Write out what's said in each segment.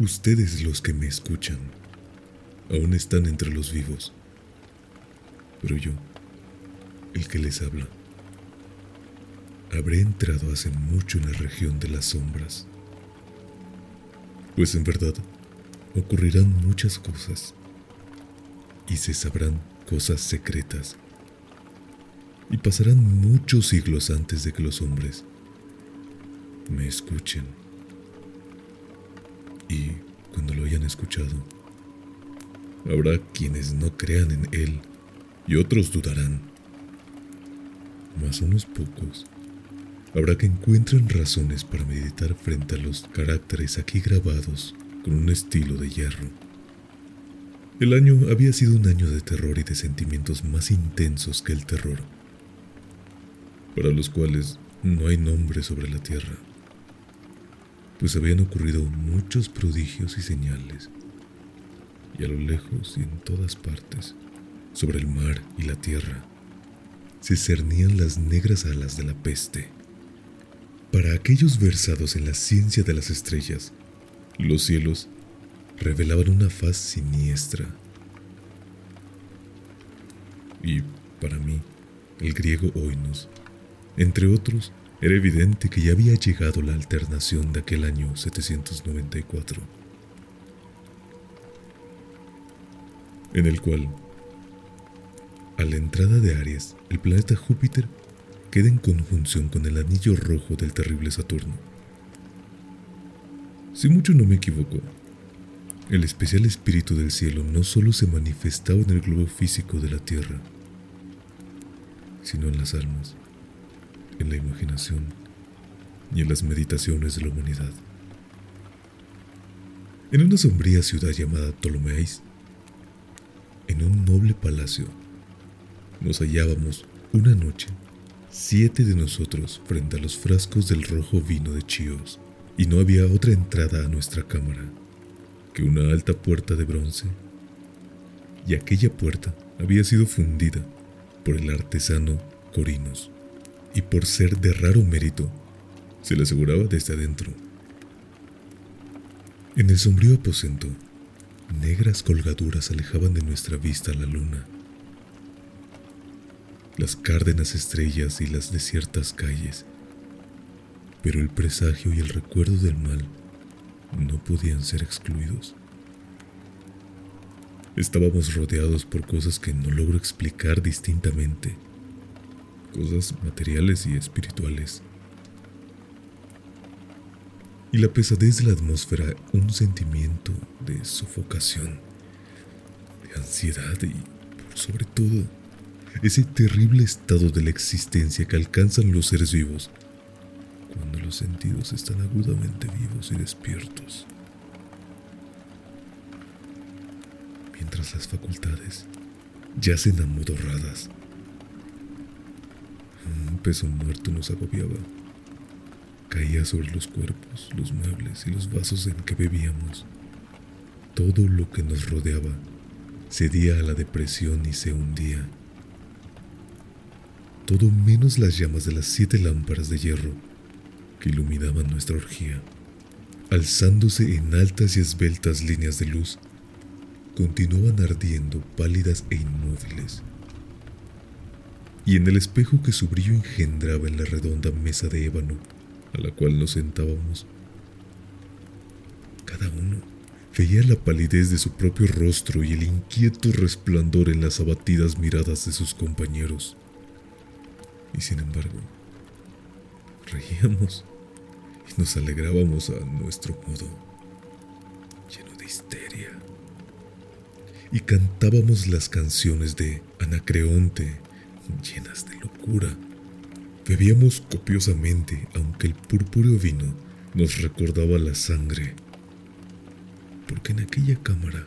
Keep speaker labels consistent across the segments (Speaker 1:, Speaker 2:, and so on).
Speaker 1: Ustedes los que me escuchan aún están entre los vivos, pero yo, el que les habla, habré entrado hace mucho en la región de las sombras, pues en verdad ocurrirán muchas cosas y se sabrán cosas secretas y pasarán muchos siglos antes de que los hombres me escuchen escuchado, habrá quienes no crean en él y otros dudarán. Mas unos pocos habrá que encuentren razones para meditar frente a los caracteres aquí grabados con un estilo de hierro. El año había sido un año de terror y de sentimientos más intensos que el terror, para los cuales no hay nombre sobre la tierra pues habían ocurrido muchos prodigios y señales, y a lo lejos y en todas partes, sobre el mar y la tierra, se cernían las negras alas de la peste. Para aquellos versados en la ciencia de las estrellas, los cielos revelaban una faz siniestra. Y para mí, el griego oinos, entre otros, era evidente que ya había llegado la alternación de aquel año 794, en el cual, a la entrada de Aries, el planeta Júpiter queda en conjunción con el anillo rojo del terrible Saturno. Si mucho no me equivoco, el especial espíritu del cielo no solo se manifestaba en el globo físico de la Tierra, sino en las almas en la imaginación y en las meditaciones de la humanidad. En una sombría ciudad llamada Ptolomeis, en un noble palacio, nos hallábamos una noche, siete de nosotros frente a los frascos del rojo vino de Chios, y no había otra entrada a nuestra cámara que una alta puerta de bronce, y aquella puerta había sido fundida por el artesano Corinos y por ser de raro mérito, se le aseguraba desde adentro. En el sombrío aposento, negras colgaduras alejaban de nuestra vista la luna. Las cárdenas estrellas y las desiertas calles. Pero el presagio y el recuerdo del mal no podían ser excluidos. Estábamos rodeados por cosas que no logro explicar distintamente cosas materiales y espirituales. Y la pesadez de la atmósfera, un sentimiento de sofocación, de ansiedad y, por sobre todo, ese terrible estado de la existencia que alcanzan los seres vivos cuando los sentidos están agudamente vivos y despiertos. Mientras las facultades yacen amodorradas peso muerto nos agobiaba. Caía sobre los cuerpos, los muebles y los vasos en que bebíamos. Todo lo que nos rodeaba cedía a la depresión y se hundía. Todo menos las llamas de las siete lámparas de hierro que iluminaban nuestra orgía, alzándose en altas y esbeltas líneas de luz, continuaban ardiendo pálidas e inmóviles y en el espejo que su brillo engendraba en la redonda mesa de ébano a la cual nos sentábamos. Cada uno veía la palidez de su propio rostro y el inquieto resplandor en las abatidas miradas de sus compañeros. Y sin embargo, reíamos y nos alegrábamos a nuestro modo, lleno de histeria. Y cantábamos las canciones de Anacreonte, llenas de locura. Bebíamos copiosamente, aunque el purpúreo vino nos recordaba la sangre. Porque en aquella cámara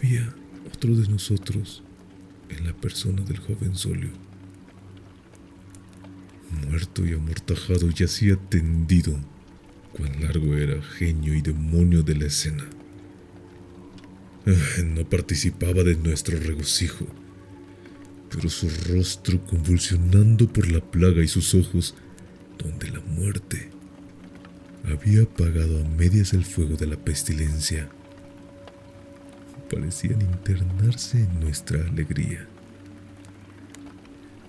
Speaker 1: había otro de nosotros en la persona del joven Solio. Muerto y amortajado yacía tendido. Cuán largo era genio y demonio de la escena. Ah, no participaba de nuestro regocijo, pero su rostro convulsionando por la plaga y sus ojos, donde la muerte había apagado a medias el fuego de la pestilencia parecían internarse en nuestra alegría.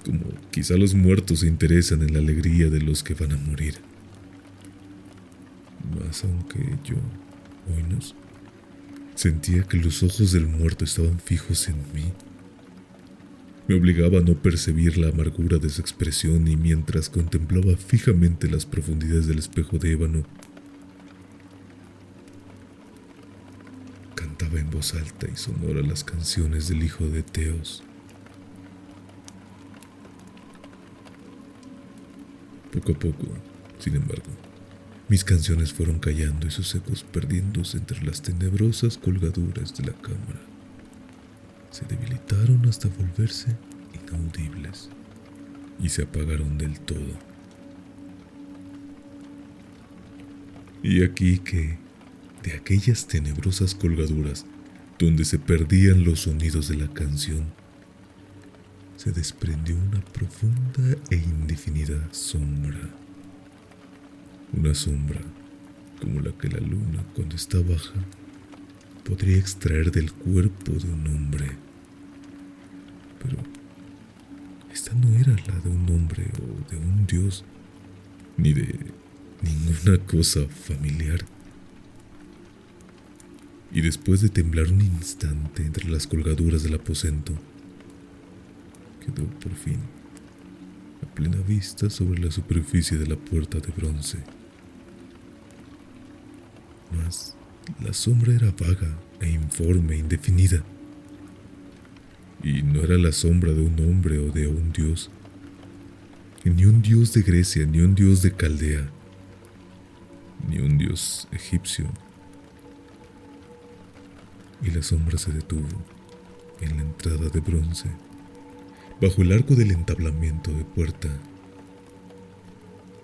Speaker 1: Como quizá los muertos se interesan en la alegría de los que van a morir. Más aunque yo, nos sentía que los ojos del muerto estaban fijos en mí. Me obligaba a no percibir la amargura de su expresión y mientras contemplaba fijamente las profundidades del espejo de ébano, en alta y sonora las canciones del hijo de Teos. Poco a poco, sin embargo, mis canciones fueron callando y sus ecos perdiéndose entre las tenebrosas colgaduras de la cámara. Se debilitaron hasta volverse inaudibles y se apagaron del todo. Y aquí que de aquellas tenebrosas colgaduras donde se perdían los sonidos de la canción, se desprendió una profunda e indefinida sombra. Una sombra como la que la luna, cuando está baja, podría extraer del cuerpo de un hombre. Pero esta no era la de un hombre o de un dios, ni de ninguna cosa familiar y después de temblar un instante entre las colgaduras del aposento, quedó por fin a plena vista sobre la superficie de la puerta de bronce. Mas la sombra era vaga e informe, indefinida. Y no era la sombra de un hombre o de un dios, ni un dios de Grecia, ni un dios de Caldea, ni un dios egipcio y la sombra se detuvo en la entrada de bronce, bajo el arco del entablamiento de puerta,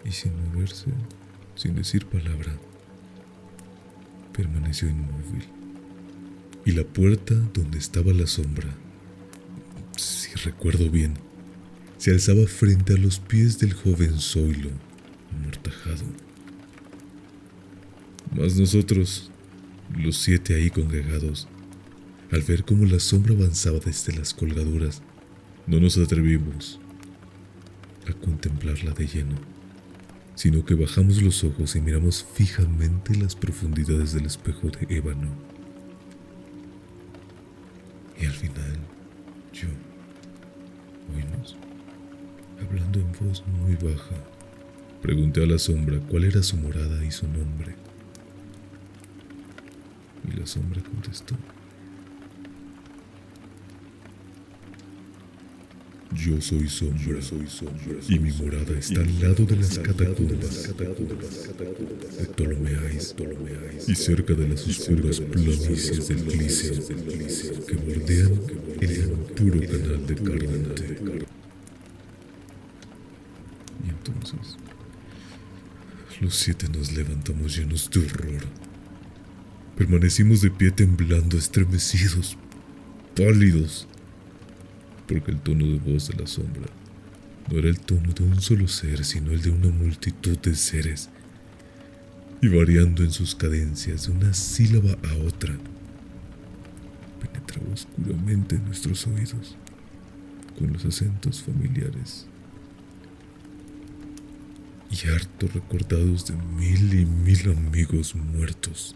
Speaker 1: y sin moverse, sin decir palabra, permaneció inmóvil. Y la puerta donde estaba la sombra, si recuerdo bien, se alzaba frente a los pies del joven Zoilo, amortajado. Mas nosotros los siete ahí congregados, al ver cómo la sombra avanzaba desde las colgaduras, no nos atrevimos a contemplarla de lleno, sino que bajamos los ojos y miramos fijamente las profundidades del espejo de ébano. Y al final, yo, oímos, hablando en voz muy baja, pregunté a la sombra cuál era su morada y su nombre. La sombra contestó. Yo soy sombra, soy sombra, y mi morada está al lado de las catacumbas de Ptolomeáis, y cerca de las oscuras planicies del Cliseo que bordean el impuro canal de Carnante. Y entonces, los siete nos levantamos llenos de horror Permanecimos de pie temblando, estremecidos, pálidos, porque el tono de voz de la sombra no era el tono de un solo ser, sino el de una multitud de seres, y variando en sus cadencias de una sílaba a otra, penetraba oscuramente en nuestros oídos con los acentos familiares y harto recordados de mil y mil amigos muertos.